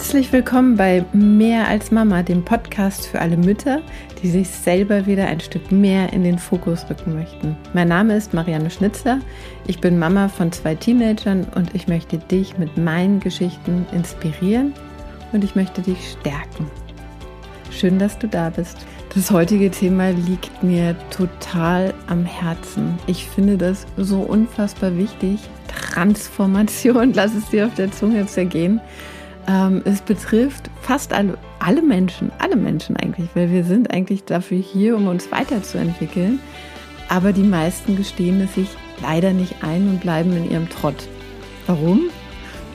Herzlich willkommen bei Mehr als Mama, dem Podcast für alle Mütter, die sich selber wieder ein Stück mehr in den Fokus rücken möchten. Mein Name ist Marianne Schnitzler. Ich bin Mama von zwei Teenagern und ich möchte dich mit meinen Geschichten inspirieren und ich möchte dich stärken. Schön, dass du da bist. Das heutige Thema liegt mir total am Herzen. Ich finde das so unfassbar wichtig. Transformation, lass es dir auf der Zunge zergehen. Ähm, es betrifft fast alle, alle Menschen, alle Menschen eigentlich, weil wir sind eigentlich dafür hier, um uns weiterzuentwickeln. Aber die meisten gestehen es sich leider nicht ein und bleiben in ihrem Trott. Warum?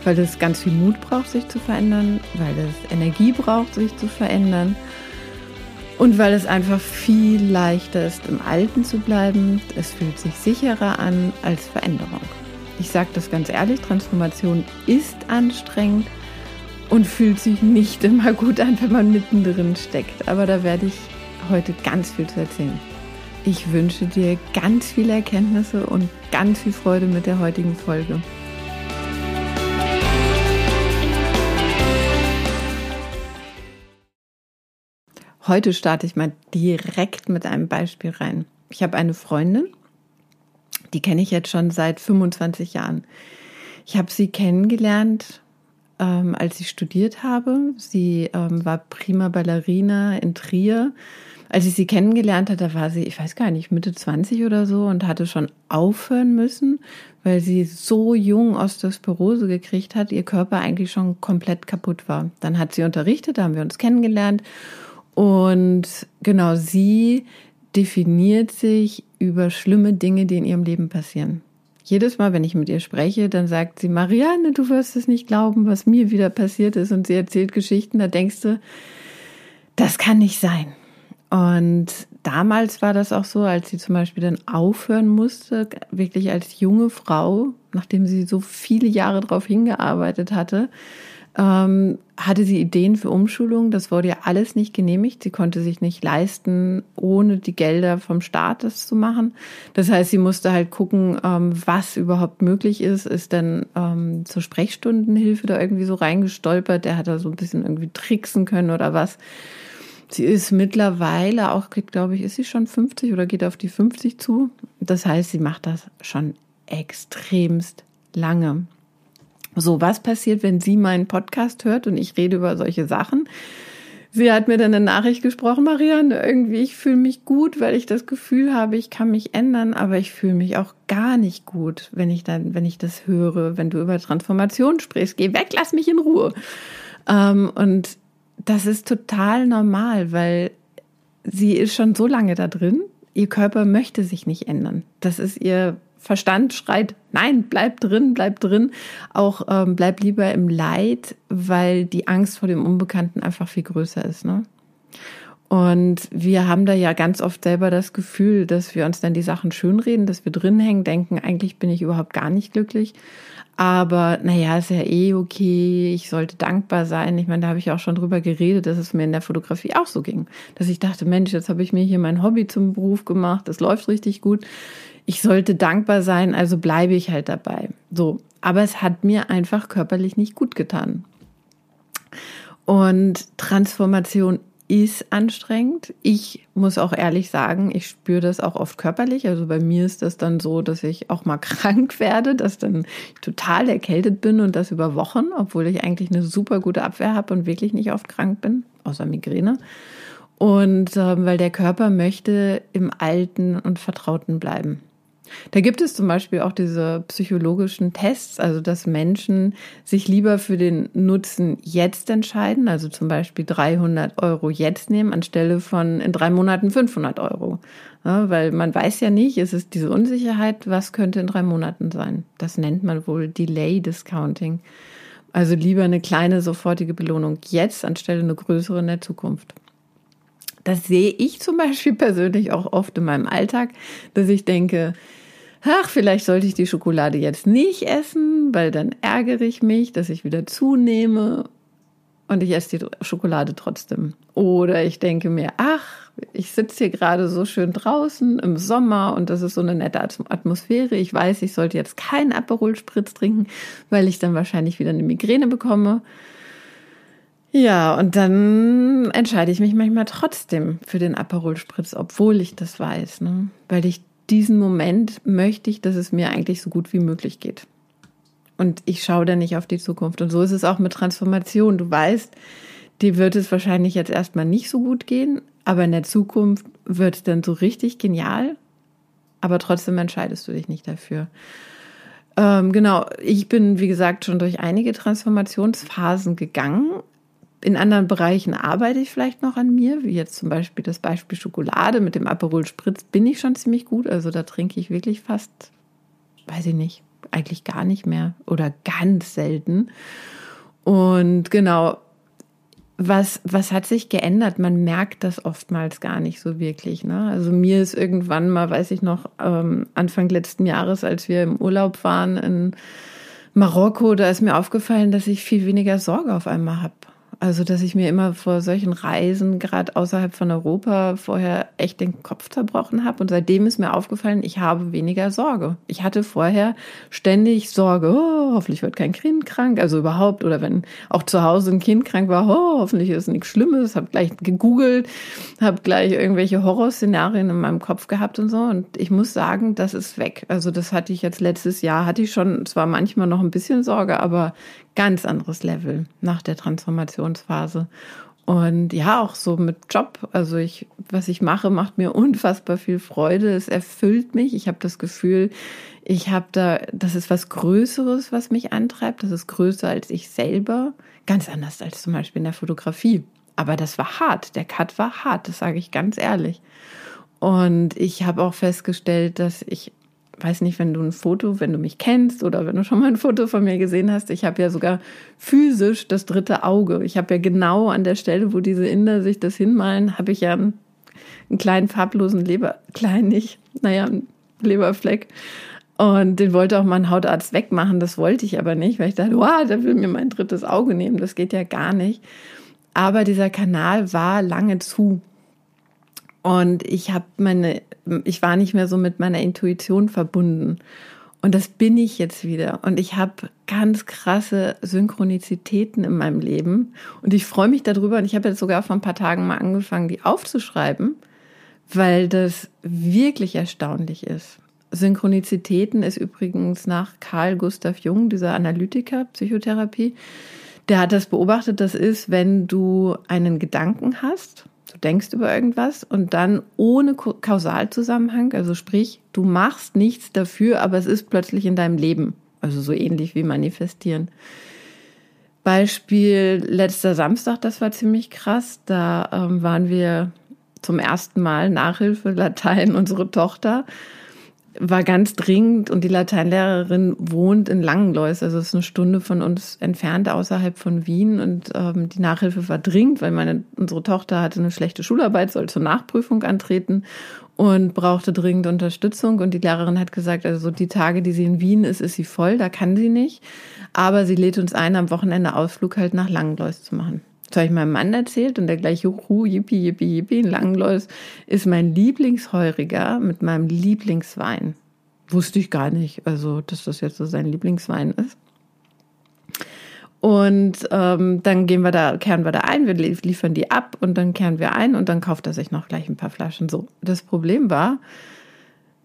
Weil es ganz viel Mut braucht, sich zu verändern, weil es Energie braucht, sich zu verändern und weil es einfach viel leichter ist, im Alten zu bleiben. Es fühlt sich sicherer an als Veränderung. Ich sage das ganz ehrlich, Transformation ist anstrengend und fühlt sich nicht immer gut an, wenn man mittendrin steckt. Aber da werde ich heute ganz viel zu erzählen. Ich wünsche dir ganz viele Erkenntnisse und ganz viel Freude mit der heutigen Folge. Heute starte ich mal direkt mit einem Beispiel rein. Ich habe eine Freundin, die kenne ich jetzt schon seit 25 Jahren. Ich habe sie kennengelernt ähm, als ich studiert habe. Sie ähm, war prima Ballerina in Trier. Als ich sie kennengelernt hatte, war sie, ich weiß gar nicht, Mitte 20 oder so und hatte schon aufhören müssen, weil sie so jung Osteosporose gekriegt hat, ihr Körper eigentlich schon komplett kaputt war. Dann hat sie unterrichtet, da haben wir uns kennengelernt und genau sie definiert sich über schlimme Dinge, die in ihrem Leben passieren. Jedes Mal, wenn ich mit ihr spreche, dann sagt sie, Marianne, du wirst es nicht glauben, was mir wieder passiert ist. Und sie erzählt Geschichten, da denkst du, das kann nicht sein. Und damals war das auch so, als sie zum Beispiel dann aufhören musste, wirklich als junge Frau, nachdem sie so viele Jahre darauf hingearbeitet hatte, ähm, hatte sie Ideen für Umschulung. Das wurde ja alles nicht genehmigt. Sie konnte sich nicht leisten, ohne die Gelder vom Staat das zu machen. Das heißt, sie musste halt gucken, ähm, was überhaupt möglich ist. Ist dann ähm, zur Sprechstundenhilfe da irgendwie so reingestolpert. Der hat da so ein bisschen irgendwie tricksen können oder was. Sie ist mittlerweile auch, glaube ich, ist sie schon 50 oder geht auf die 50 zu. Das heißt, sie macht das schon extremst lange. So, was passiert, wenn sie meinen Podcast hört und ich rede über solche Sachen? Sie hat mir dann eine Nachricht gesprochen, Marianne, irgendwie, ich fühle mich gut, weil ich das Gefühl habe, ich kann mich ändern, aber ich fühle mich auch gar nicht gut, wenn ich dann, wenn ich das höre, wenn du über Transformation sprichst. Geh weg, lass mich in Ruhe. Ähm, und das ist total normal, weil sie ist schon so lange da drin. Ihr Körper möchte sich nicht ändern. Das ist ihr Verstand schreit, nein, bleib drin, bleib drin. Auch ähm, bleib lieber im Leid, weil die Angst vor dem Unbekannten einfach viel größer ist. Ne? Und wir haben da ja ganz oft selber das Gefühl, dass wir uns dann die Sachen schönreden, dass wir drin hängen, denken, eigentlich bin ich überhaupt gar nicht glücklich. Aber naja, ist ja eh okay, ich sollte dankbar sein. Ich meine, da habe ich auch schon drüber geredet, dass es mir in der Fotografie auch so ging. Dass ich dachte, Mensch, jetzt habe ich mir hier mein Hobby zum Beruf gemacht, das läuft richtig gut ich sollte dankbar sein, also bleibe ich halt dabei. So, aber es hat mir einfach körperlich nicht gut getan. Und Transformation ist anstrengend. Ich muss auch ehrlich sagen, ich spüre das auch oft körperlich. Also bei mir ist das dann so, dass ich auch mal krank werde, dass dann total erkältet bin und das über Wochen, obwohl ich eigentlich eine super gute Abwehr habe und wirklich nicht oft krank bin, außer Migräne. Und äh, weil der Körper möchte im Alten und Vertrauten bleiben. Da gibt es zum Beispiel auch diese psychologischen Tests, also dass Menschen sich lieber für den Nutzen jetzt entscheiden, also zum Beispiel 300 Euro jetzt nehmen, anstelle von in drei Monaten 500 Euro. Ja, weil man weiß ja nicht, es ist diese Unsicherheit, was könnte in drei Monaten sein. Das nennt man wohl Delay Discounting. Also lieber eine kleine sofortige Belohnung jetzt anstelle eine größere in der Zukunft. Das sehe ich zum Beispiel persönlich auch oft in meinem Alltag, dass ich denke, ach, vielleicht sollte ich die Schokolade jetzt nicht essen, weil dann ärgere ich mich, dass ich wieder zunehme und ich esse die Schokolade trotzdem. Oder ich denke mir, ach, ich sitze hier gerade so schön draußen im Sommer und das ist so eine nette Atmosphäre. Ich weiß, ich sollte jetzt keinen Aperol Spritz trinken, weil ich dann wahrscheinlich wieder eine Migräne bekomme. Ja, und dann entscheide ich mich manchmal trotzdem für den Aperol Spritz, obwohl ich das weiß, ne? weil ich diesen Moment möchte ich, dass es mir eigentlich so gut wie möglich geht. Und ich schaue da nicht auf die Zukunft. Und so ist es auch mit Transformation. Du weißt, dir wird es wahrscheinlich jetzt erstmal nicht so gut gehen, aber in der Zukunft wird es dann so richtig genial. Aber trotzdem entscheidest du dich nicht dafür. Ähm, genau, ich bin, wie gesagt, schon durch einige Transformationsphasen gegangen. In anderen Bereichen arbeite ich vielleicht noch an mir, wie jetzt zum Beispiel das Beispiel Schokolade mit dem Aperol Spritz bin ich schon ziemlich gut. Also da trinke ich wirklich fast, weiß ich nicht, eigentlich gar nicht mehr oder ganz selten. Und genau, was, was hat sich geändert? Man merkt das oftmals gar nicht so wirklich. Ne? Also mir ist irgendwann mal, weiß ich noch, ähm, Anfang letzten Jahres, als wir im Urlaub waren in Marokko, da ist mir aufgefallen, dass ich viel weniger Sorge auf einmal habe. Also, dass ich mir immer vor solchen Reisen, gerade außerhalb von Europa, vorher echt den Kopf zerbrochen habe. Und seitdem ist mir aufgefallen, ich habe weniger Sorge. Ich hatte vorher ständig Sorge, oh, hoffentlich wird kein Kind krank, also überhaupt. Oder wenn auch zu Hause ein Kind krank war, oh, hoffentlich ist nichts Schlimmes. Habe gleich gegoogelt, habe gleich irgendwelche Horrorszenarien in meinem Kopf gehabt und so. Und ich muss sagen, das ist weg. Also, das hatte ich jetzt letztes Jahr, hatte ich schon zwar manchmal noch ein bisschen Sorge, aber ganz anderes Level nach der Transformationsphase. Und ja, auch so mit Job. Also ich, was ich mache, macht mir unfassbar viel Freude. Es erfüllt mich. Ich habe das Gefühl, ich habe da, das ist was Größeres, was mich antreibt. Das ist größer als ich selber. Ganz anders als zum Beispiel in der Fotografie. Aber das war hart. Der Cut war hart. Das sage ich ganz ehrlich. Und ich habe auch festgestellt, dass ich weiß nicht, wenn du ein Foto, wenn du mich kennst oder wenn du schon mal ein Foto von mir gesehen hast, ich habe ja sogar physisch das dritte Auge. Ich habe ja genau an der Stelle, wo diese Inder sich das hinmalen, habe ich ja einen, einen kleinen farblosen Leber, klein nicht, naja, einen Leberfleck. Und den wollte auch mein Hautarzt wegmachen. Das wollte ich aber nicht, weil ich dachte, wow, der will mir mein drittes Auge nehmen. Das geht ja gar nicht. Aber dieser Kanal war lange zu. Und ich habe meine, ich war nicht mehr so mit meiner Intuition verbunden. Und das bin ich jetzt wieder. Und ich habe ganz krasse Synchronizitäten in meinem Leben. Und ich freue mich darüber. Und ich habe jetzt sogar vor ein paar Tagen mal angefangen, die aufzuschreiben, weil das wirklich erstaunlich ist. Synchronizitäten ist übrigens nach Carl Gustav Jung, dieser Analytiker, Psychotherapie, der hat das beobachtet, das ist, wenn du einen Gedanken hast Du denkst über irgendwas und dann ohne Kausalzusammenhang, also sprich, du machst nichts dafür, aber es ist plötzlich in deinem Leben. Also so ähnlich wie manifestieren. Beispiel letzter Samstag, das war ziemlich krass. Da ähm, waren wir zum ersten Mal Nachhilfe Latein, unsere Tochter war ganz dringend und die Lateinlehrerin wohnt in Langenlois, also ist eine Stunde von uns entfernt außerhalb von Wien und ähm, die Nachhilfe war dringend, weil meine unsere Tochter hatte eine schlechte Schularbeit, soll zur Nachprüfung antreten und brauchte dringend Unterstützung. Und die Lehrerin hat gesagt, also die Tage, die sie in Wien ist, ist sie voll, da kann sie nicht, aber sie lädt uns ein, am Wochenende Ausflug halt nach Langenlois zu machen. Das habe ich meinem Mann erzählt und der gleich, juhu, yippie, yippie, yippie, in ist mein Lieblingsheuriger mit meinem Lieblingswein. Wusste ich gar nicht, also dass das jetzt so sein Lieblingswein ist. Und ähm, dann gehen wir da, kehren wir da ein, wir liefern die ab und dann kehren wir ein und dann kauft er sich noch gleich ein paar Flaschen. So, das Problem war,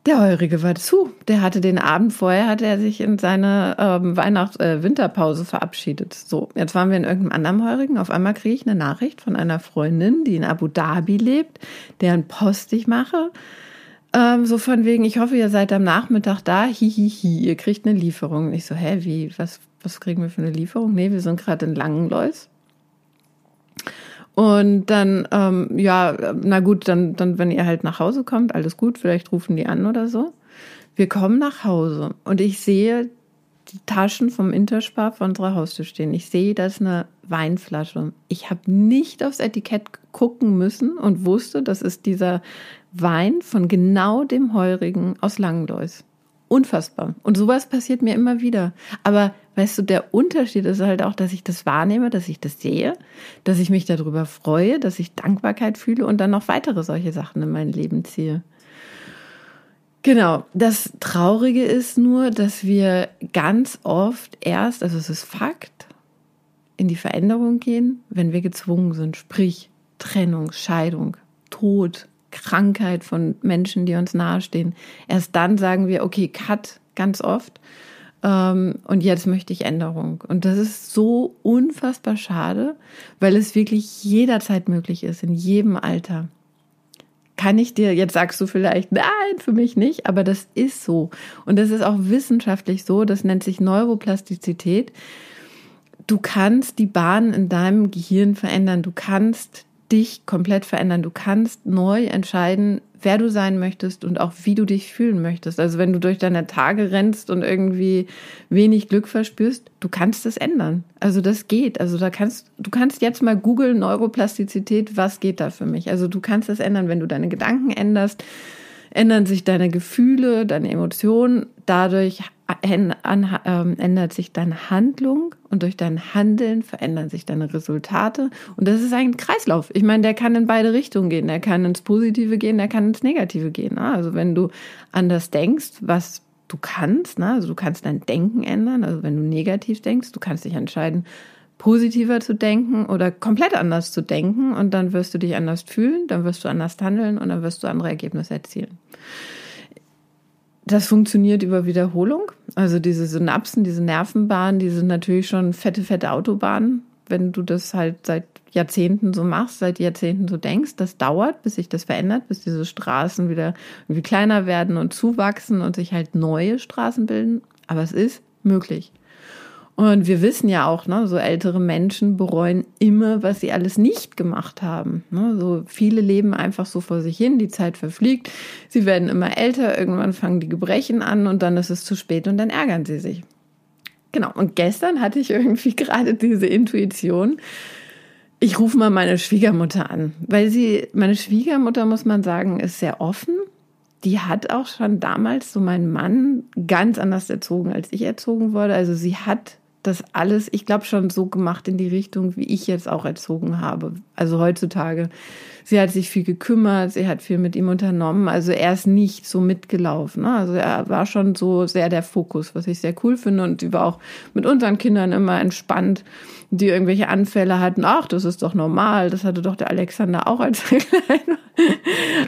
der Heurige war zu. Der hatte den Abend vorher, hatte er sich in seine ähm, Weihnachts-Winterpause äh, verabschiedet. So, jetzt waren wir in irgendeinem anderen Heurigen. Auf einmal kriege ich eine Nachricht von einer Freundin, die in Abu Dhabi lebt, deren Post ich mache. Ähm, so von wegen, ich hoffe, ihr seid am Nachmittag da. Hihihi, hi, hi. ihr kriegt eine Lieferung. Und ich so, hä, wie, was, was kriegen wir für eine Lieferung? Nee, wir sind gerade in Langenlois. Und dann, ähm, ja, na gut, dann, dann, wenn ihr halt nach Hause kommt, alles gut, vielleicht rufen die an oder so. Wir kommen nach Hause und ich sehe die Taschen vom Interspar vor unserer Haustür stehen. Ich sehe, da ist eine Weinflasche. Ich habe nicht aufs Etikett gucken müssen und wusste, das ist dieser Wein von genau dem Heurigen aus Langenlois. Unfassbar. Und sowas passiert mir immer wieder. Aber weißt du, der Unterschied ist halt auch, dass ich das wahrnehme, dass ich das sehe, dass ich mich darüber freue, dass ich Dankbarkeit fühle und dann noch weitere solche Sachen in mein Leben ziehe. Genau, das Traurige ist nur, dass wir ganz oft erst, also es ist Fakt, in die Veränderung gehen, wenn wir gezwungen sind, sprich Trennung, Scheidung, Tod, Krankheit von Menschen, die uns nahestehen. Erst dann sagen wir, okay, cut, ganz oft. Ähm, und jetzt möchte ich Änderung. Und das ist so unfassbar schade, weil es wirklich jederzeit möglich ist, in jedem Alter. Kann ich dir, jetzt sagst du vielleicht, nein, für mich nicht, aber das ist so. Und das ist auch wissenschaftlich so, das nennt sich Neuroplastizität. Du kannst die Bahn in deinem Gehirn verändern. Du kannst dich komplett verändern. Du kannst neu entscheiden, wer du sein möchtest und auch wie du dich fühlen möchtest. Also wenn du durch deine Tage rennst und irgendwie wenig Glück verspürst, du kannst es ändern. Also das geht. Also da kannst du kannst jetzt mal googeln Neuroplastizität, was geht da für mich? Also du kannst es ändern, wenn du deine Gedanken änderst, ändern sich deine Gefühle, deine Emotionen. Dadurch ähm, ändert sich deine Handlung und durch dein Handeln verändern sich deine Resultate. Und das ist ein Kreislauf. Ich meine, der kann in beide Richtungen gehen. Der kann ins Positive gehen, der kann ins Negative gehen. Ne? Also wenn du anders denkst, was du kannst, ne? also du kannst dein Denken ändern. Also wenn du negativ denkst, du kannst dich entscheiden, positiver zu denken oder komplett anders zu denken und dann wirst du dich anders fühlen, dann wirst du anders handeln und dann wirst du andere Ergebnisse erzielen. Das funktioniert über Wiederholung. Also diese Synapsen, diese Nervenbahnen, die sind natürlich schon fette, fette Autobahnen. Wenn du das halt seit Jahrzehnten so machst, seit Jahrzehnten so denkst, das dauert, bis sich das verändert, bis diese Straßen wieder irgendwie kleiner werden und zuwachsen und sich halt neue Straßen bilden. Aber es ist möglich. Und wir wissen ja auch, ne, so ältere Menschen bereuen immer, was sie alles nicht gemacht haben. Ne? So viele leben einfach so vor sich hin, die Zeit verfliegt, sie werden immer älter, irgendwann fangen die Gebrechen an und dann ist es zu spät und dann ärgern sie sich. Genau, und gestern hatte ich irgendwie gerade diese Intuition, ich rufe mal meine Schwiegermutter an, weil sie, meine Schwiegermutter, muss man sagen, ist sehr offen. Die hat auch schon damals so meinen Mann ganz anders erzogen, als ich erzogen wurde. Also sie hat das alles, ich glaube, schon so gemacht in die Richtung, wie ich jetzt auch erzogen habe. Also heutzutage. Sie hat sich viel gekümmert, sie hat viel mit ihm unternommen. Also er ist nicht so mitgelaufen. Ne? Also er war schon so sehr der Fokus, was ich sehr cool finde. Und sie war auch mit unseren Kindern immer entspannt, die irgendwelche Anfälle hatten. Ach, das ist doch normal. Das hatte doch der Alexander auch als klein.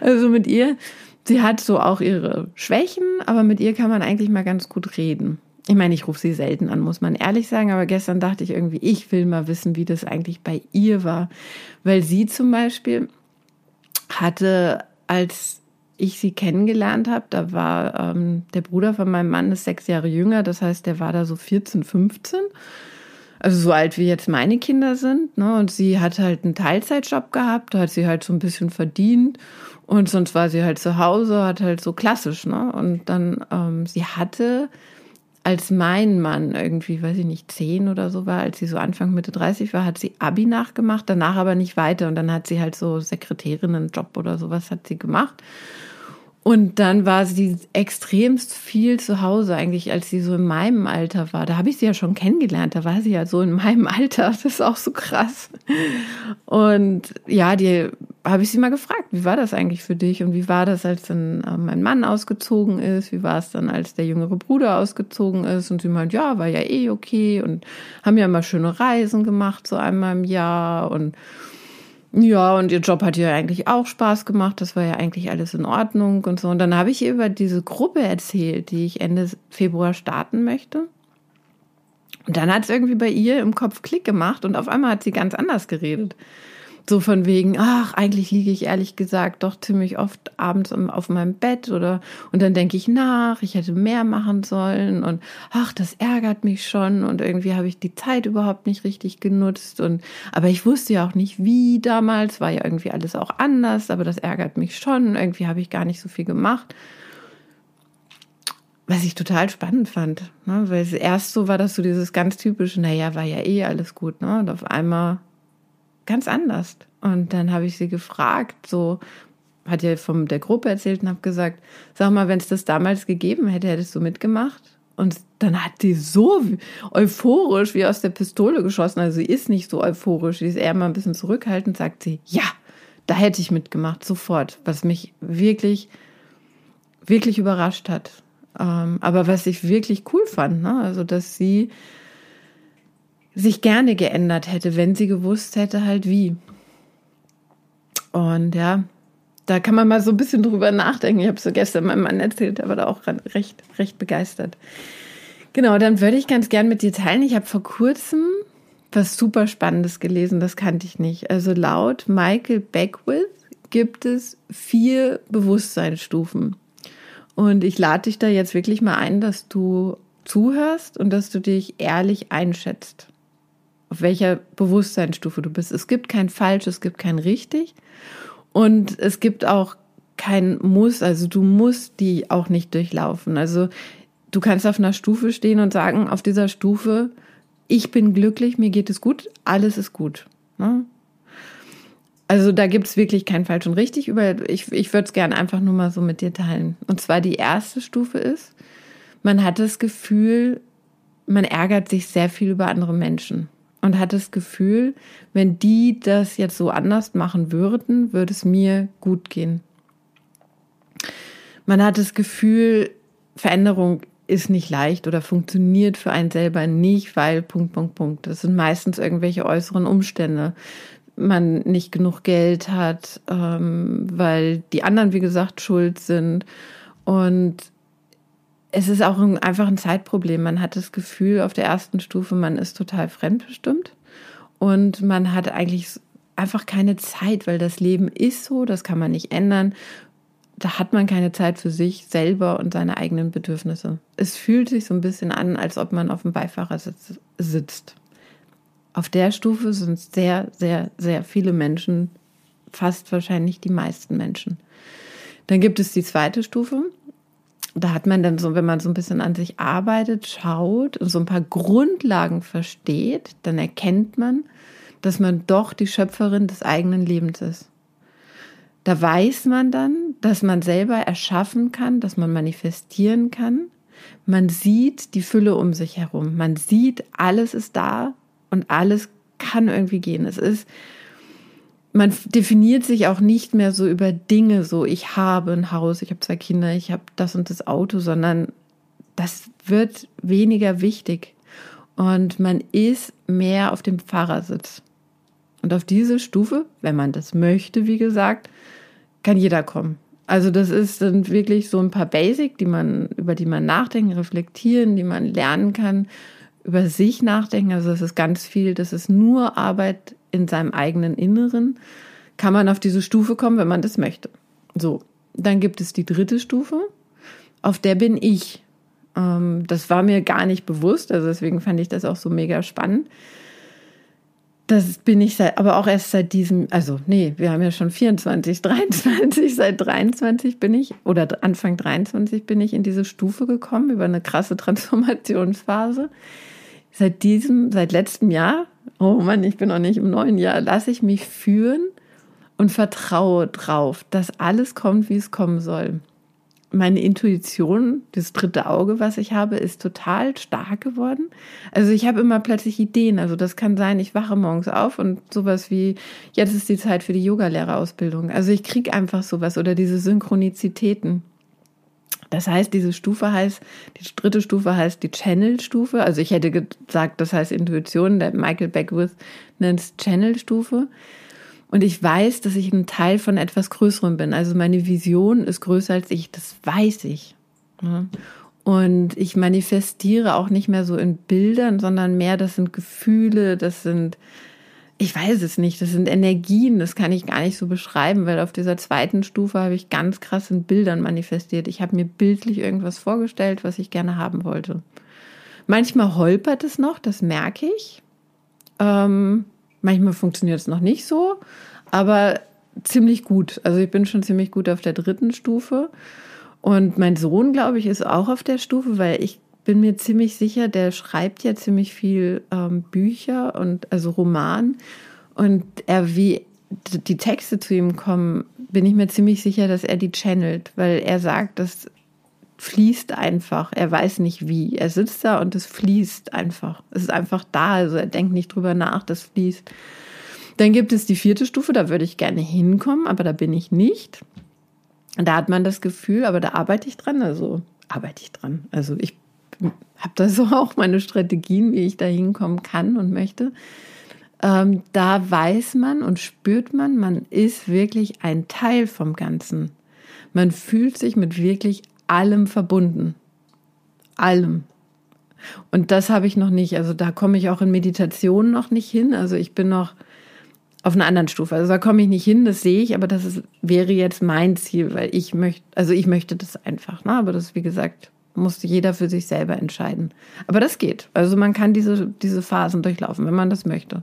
Also mit ihr, sie hat so auch ihre Schwächen, aber mit ihr kann man eigentlich mal ganz gut reden. Ich meine, ich rufe sie selten an, muss man ehrlich sagen, aber gestern dachte ich irgendwie, ich will mal wissen, wie das eigentlich bei ihr war. Weil sie zum Beispiel hatte, als ich sie kennengelernt habe, da war ähm, der Bruder von meinem Mann ist sechs Jahre jünger, das heißt, der war da so 14, 15. Also so alt wie jetzt meine Kinder sind. Ne? Und sie hat halt einen Teilzeitjob gehabt, da hat sie halt so ein bisschen verdient. Und sonst war sie halt zu Hause, hat halt so klassisch. Ne? Und dann, ähm, sie hatte als mein Mann irgendwie, weiß ich nicht, zehn oder so war, als sie so Anfang Mitte 30 war, hat sie Abi nachgemacht, danach aber nicht weiter und dann hat sie halt so Sekretärinnenjob oder sowas hat sie gemacht. Und dann war sie extremst viel zu Hause, eigentlich, als sie so in meinem Alter war. Da habe ich sie ja schon kennengelernt. Da war sie ja so in meinem Alter. Das ist auch so krass. Und ja, die habe ich sie mal gefragt, wie war das eigentlich für dich? Und wie war das, als dann äh, mein Mann ausgezogen ist? Wie war es dann, als der jüngere Bruder ausgezogen ist? Und sie meint, ja, war ja eh okay. Und haben ja mal schöne Reisen gemacht, so einmal im Jahr. Und ja, und ihr Job hat ihr eigentlich auch Spaß gemacht. Das war ja eigentlich alles in Ordnung und so. Und dann habe ich ihr über diese Gruppe erzählt, die ich Ende Februar starten möchte. Und dann hat es irgendwie bei ihr im Kopf Klick gemacht und auf einmal hat sie ganz anders geredet. So von wegen, ach, eigentlich liege ich ehrlich gesagt doch ziemlich oft abends auf meinem Bett oder und dann denke ich nach, ich hätte mehr machen sollen und ach, das ärgert mich schon und irgendwie habe ich die Zeit überhaupt nicht richtig genutzt und aber ich wusste ja auch nicht wie damals, war ja irgendwie alles auch anders, aber das ärgert mich schon, irgendwie habe ich gar nicht so viel gemacht. Was ich total spannend fand, ne? weil erst so war das so dieses ganz typische, naja, war ja eh alles gut, ne? Und auf einmal ganz anders. Und dann habe ich sie gefragt, so hat ja von der Gruppe erzählt und habe gesagt, sag mal, wenn es das damals gegeben hätte, hättest du mitgemacht? Und dann hat die so euphorisch wie aus der Pistole geschossen. Also sie ist nicht so euphorisch, sie ist eher mal ein bisschen zurückhaltend, sagt sie, ja, da hätte ich mitgemacht, sofort. Was mich wirklich, wirklich überrascht hat. Ähm, aber was ich wirklich cool fand, ne? also dass sie sich gerne geändert hätte, wenn sie gewusst hätte, halt wie. Und ja, da kann man mal so ein bisschen drüber nachdenken. Ich habe es so gestern meinem Mann erzählt, war da auch recht, recht begeistert. Genau, dann würde ich ganz gern mit dir teilen. Ich habe vor kurzem was super Spannendes gelesen, das kannte ich nicht. Also laut Michael Beckwith gibt es vier Bewusstseinsstufen. Und ich lade dich da jetzt wirklich mal ein, dass du zuhörst und dass du dich ehrlich einschätzt, auf welcher Bewusstseinsstufe du bist. Es gibt kein falsch, es gibt kein richtig und es gibt auch kein muss, also du musst die auch nicht durchlaufen. Also du kannst auf einer Stufe stehen und sagen, auf dieser Stufe, ich bin glücklich, mir geht es gut, alles ist gut. Ne? Also da gibt es wirklich kein falsch und richtig. Über, ich ich würde es gerne einfach nur mal so mit dir teilen. Und zwar die erste Stufe ist, man hat das Gefühl, man ärgert sich sehr viel über andere Menschen und hat das Gefühl, wenn die das jetzt so anders machen würden, würde es mir gut gehen. Man hat das Gefühl, Veränderung ist nicht leicht oder funktioniert für einen selber nicht, weil Punkt, Punkt, Punkt. Das sind meistens irgendwelche äußeren Umstände man nicht genug Geld hat, ähm, weil die anderen, wie gesagt, schuld sind. Und es ist auch ein, einfach ein Zeitproblem. Man hat das Gefühl auf der ersten Stufe, man ist total fremdbestimmt und man hat eigentlich einfach keine Zeit, weil das Leben ist so, das kann man nicht ändern. Da hat man keine Zeit für sich selber und seine eigenen Bedürfnisse. Es fühlt sich so ein bisschen an, als ob man auf dem Beifahrersitz sitzt. Auf der Stufe sind sehr, sehr, sehr viele Menschen, fast wahrscheinlich die meisten Menschen. Dann gibt es die zweite Stufe. Da hat man dann so, wenn man so ein bisschen an sich arbeitet, schaut und so ein paar Grundlagen versteht, dann erkennt man, dass man doch die Schöpferin des eigenen Lebens ist. Da weiß man dann, dass man selber erschaffen kann, dass man manifestieren kann. Man sieht die Fülle um sich herum. Man sieht, alles ist da, und alles kann irgendwie gehen. Es ist, man definiert sich auch nicht mehr so über Dinge, so ich habe ein Haus, ich habe zwei Kinder, ich habe das und das Auto, sondern das wird weniger wichtig. Und man ist mehr auf dem Fahrersitz. Und auf diese Stufe, wenn man das möchte, wie gesagt, kann jeder kommen. Also das ist sind wirklich so ein paar Basic, die man, über die man nachdenken, reflektieren, die man lernen kann, über sich nachdenken. Also das ist ganz viel, das ist nur Arbeit in seinem eigenen Inneren. Kann man auf diese Stufe kommen, wenn man das möchte. So, dann gibt es die dritte Stufe, auf der bin ich. Ähm, das war mir gar nicht bewusst, also deswegen fand ich das auch so mega spannend. Das bin ich seit, aber auch erst seit diesem, also nee, wir haben ja schon 24, 23, seit 23 bin ich, oder Anfang 23 bin ich in diese Stufe gekommen über eine krasse Transformationsphase seit diesem, seit letztem Jahr, oh Mann, ich bin noch nicht im neuen Jahr, lasse ich mich führen und vertraue drauf, dass alles kommt, wie es kommen soll. Meine Intuition, das dritte Auge, was ich habe, ist total stark geworden. Also ich habe immer plötzlich Ideen. Also das kann sein, ich wache morgens auf und sowas wie, jetzt ist die Zeit für die Yogalehrerausbildung. Also ich kriege einfach sowas oder diese Synchronizitäten. Das heißt, diese Stufe heißt, die dritte Stufe heißt die Channel-Stufe. Also ich hätte gesagt, das heißt Intuition. Der Michael Beckwith nennt es Channel-Stufe. Und ich weiß, dass ich ein Teil von etwas Größerem bin. Also meine Vision ist größer als ich. Das weiß ich. Und ich manifestiere auch nicht mehr so in Bildern, sondern mehr, das sind Gefühle, das sind ich weiß es nicht, das sind Energien, das kann ich gar nicht so beschreiben, weil auf dieser zweiten Stufe habe ich ganz krass in Bildern manifestiert. Ich habe mir bildlich irgendwas vorgestellt, was ich gerne haben wollte. Manchmal holpert es noch, das merke ich. Ähm, manchmal funktioniert es noch nicht so, aber ziemlich gut. Also ich bin schon ziemlich gut auf der dritten Stufe. Und mein Sohn, glaube ich, ist auch auf der Stufe, weil ich bin mir ziemlich sicher, der schreibt ja ziemlich viel ähm, Bücher und also Roman. Und er, wie die Texte zu ihm kommen, bin ich mir ziemlich sicher, dass er die channelt, weil er sagt, das fließt einfach. Er weiß nicht wie. Er sitzt da und es fließt einfach. Es ist einfach da. Also er denkt nicht drüber nach, das fließt. Dann gibt es die vierte Stufe, da würde ich gerne hinkommen, aber da bin ich nicht. Da hat man das Gefühl, aber da arbeite ich dran. Also arbeite ich dran. Also ich habe da so auch meine Strategien, wie ich da hinkommen kann und möchte. Ähm, da weiß man und spürt man, man ist wirklich ein Teil vom Ganzen. Man fühlt sich mit wirklich allem verbunden. Allem. Und das habe ich noch nicht. Also da komme ich auch in Meditation noch nicht hin. Also ich bin noch auf einer anderen Stufe. Also da komme ich nicht hin, das sehe ich, aber das ist, wäre jetzt mein Ziel, weil ich möchte, also ich möchte das einfach. Ne? Aber das, wie gesagt, muss jeder für sich selber entscheiden. Aber das geht. Also man kann diese, diese Phasen durchlaufen, wenn man das möchte.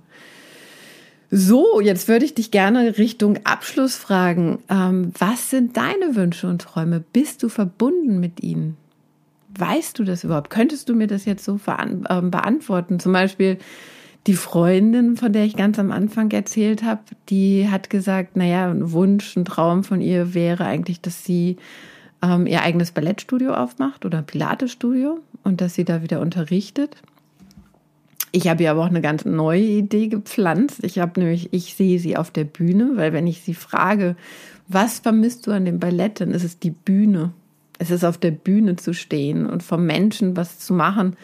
So, jetzt würde ich dich gerne Richtung Abschluss fragen. Ähm, was sind deine Wünsche und Träume? Bist du verbunden mit ihnen? Weißt du das überhaupt? Könntest du mir das jetzt so äh, beantworten? Zum Beispiel die Freundin, von der ich ganz am Anfang erzählt habe, die hat gesagt, naja, ein Wunsch, ein Traum von ihr wäre eigentlich, dass sie ähm, ihr eigenes Ballettstudio aufmacht oder Pilatestudio und dass sie da wieder unterrichtet. Ich habe ihr aber auch eine ganz neue Idee gepflanzt. Ich habe nämlich, ich sehe sie auf der Bühne, weil wenn ich sie frage, was vermisst du an dem Ballett, dann ist es die Bühne. Es ist auf der Bühne zu stehen und vom Menschen was zu machen.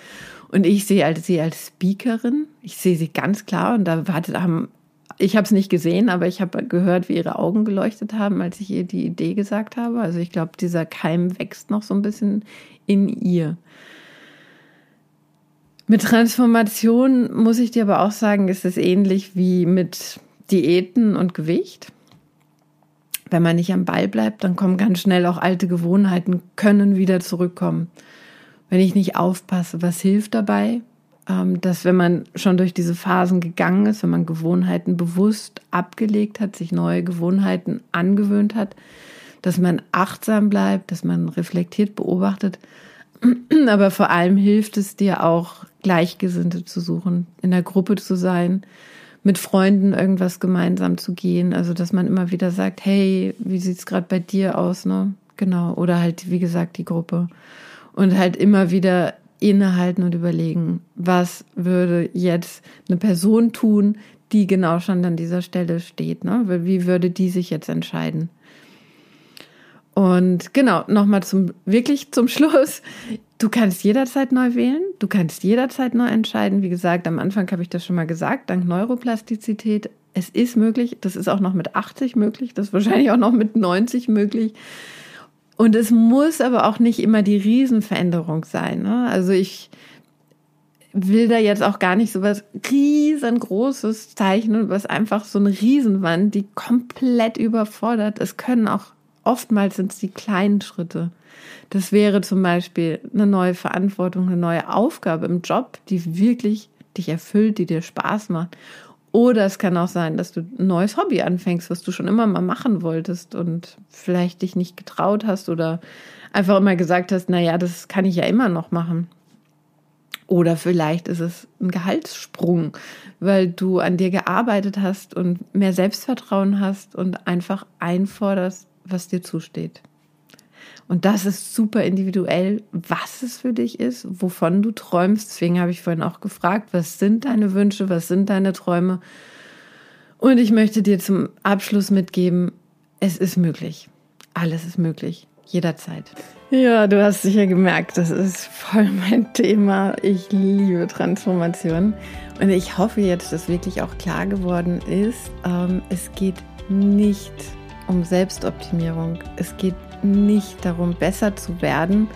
Und ich sehe sie als Speakerin. Ich sehe sie ganz klar und da haben ich habe es nicht gesehen, aber ich habe gehört, wie ihre Augen geleuchtet haben, als ich ihr die Idee gesagt habe. Also ich glaube, dieser Keim wächst noch so ein bisschen in ihr. Mit Transformation muss ich dir aber auch sagen, ist es ähnlich wie mit Diäten und Gewicht. Wenn man nicht am Ball bleibt, dann kommen ganz schnell auch alte Gewohnheiten, können wieder zurückkommen. Wenn ich nicht aufpasse, was hilft dabei? Ähm, dass wenn man schon durch diese Phasen gegangen ist, wenn man Gewohnheiten bewusst abgelegt hat, sich neue Gewohnheiten angewöhnt hat, dass man achtsam bleibt, dass man reflektiert beobachtet. Aber vor allem hilft es dir auch, Gleichgesinnte zu suchen, in der Gruppe zu sein, mit Freunden irgendwas gemeinsam zu gehen. Also, dass man immer wieder sagt, hey, wie sieht's gerade bei dir aus, ne? Genau. Oder halt, wie gesagt, die Gruppe. Und halt immer wieder innehalten und überlegen, was würde jetzt eine Person tun, die genau schon an dieser Stelle steht. Ne? Wie würde die sich jetzt entscheiden? Und genau, nochmal zum, wirklich zum Schluss. Du kannst jederzeit neu wählen. Du kannst jederzeit neu entscheiden. Wie gesagt, am Anfang habe ich das schon mal gesagt, dank Neuroplastizität. Es ist möglich. Das ist auch noch mit 80 möglich. Das ist wahrscheinlich auch noch mit 90 möglich. Und es muss aber auch nicht immer die Riesenveränderung sein. Ne? Also ich will da jetzt auch gar nicht so was riesengroßes zeichnen, was einfach so eine Riesenwand, die komplett überfordert. Es können auch oftmals sind es die kleinen Schritte. Das wäre zum Beispiel eine neue Verantwortung, eine neue Aufgabe im Job, die wirklich dich erfüllt, die dir Spaß macht. Oder es kann auch sein, dass du ein neues Hobby anfängst, was du schon immer mal machen wolltest und vielleicht dich nicht getraut hast oder einfach immer gesagt hast, na ja, das kann ich ja immer noch machen. Oder vielleicht ist es ein Gehaltssprung, weil du an dir gearbeitet hast und mehr Selbstvertrauen hast und einfach einforderst, was dir zusteht. Und das ist super individuell, was es für dich ist, wovon du träumst. Deswegen habe ich vorhin auch gefragt, was sind deine Wünsche, was sind deine Träume? Und ich möchte dir zum Abschluss mitgeben, es ist möglich. Alles ist möglich. Jederzeit. Ja, du hast sicher gemerkt, das ist voll mein Thema. Ich liebe Transformation. Und ich hoffe jetzt, dass wirklich auch klar geworden ist, ähm, es geht nicht um Selbstoptimierung. Es geht nicht darum, besser zu werden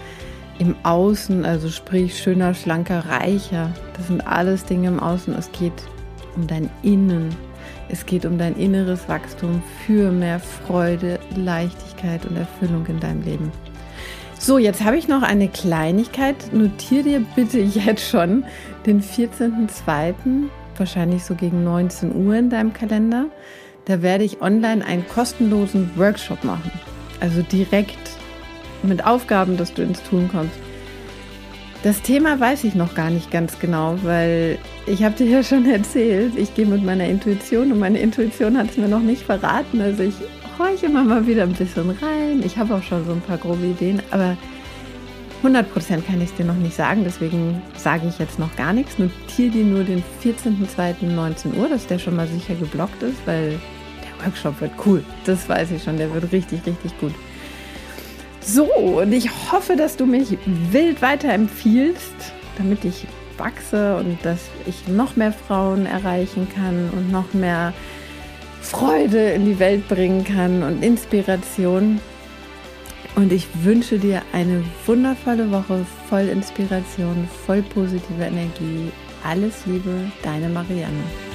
im Außen, also sprich schöner, schlanker, reicher. Das sind alles Dinge im Außen. Es geht um dein Innen. Es geht um dein inneres Wachstum für mehr Freude, Leichtigkeit und Erfüllung in deinem Leben. So, jetzt habe ich noch eine Kleinigkeit. Notier dir bitte jetzt schon den 14.02., wahrscheinlich so gegen 19 Uhr in deinem Kalender. Da werde ich online einen kostenlosen Workshop machen. Also direkt mit Aufgaben, dass du ins Tun kommst. Das Thema weiß ich noch gar nicht ganz genau, weil ich habe dir ja schon erzählt, ich gehe mit meiner Intuition und meine Intuition hat es mir noch nicht verraten. Also ich horche immer mal wieder ein bisschen rein. Ich habe auch schon so ein paar grobe Ideen, aber 100% kann ich es dir noch nicht sagen, deswegen sage ich jetzt noch gar nichts. Notiere dir nur den 14.02.19 Uhr, dass der schon mal sicher geblockt ist, weil Workshop wird cool. Das weiß ich schon, der wird richtig, richtig gut. So, und ich hoffe, dass du mich wild weiterempfiehlst, damit ich wachse und dass ich noch mehr Frauen erreichen kann und noch mehr Freude in die Welt bringen kann und Inspiration. Und ich wünsche dir eine wundervolle Woche voll Inspiration, voll positive Energie. Alles Liebe, deine Marianne.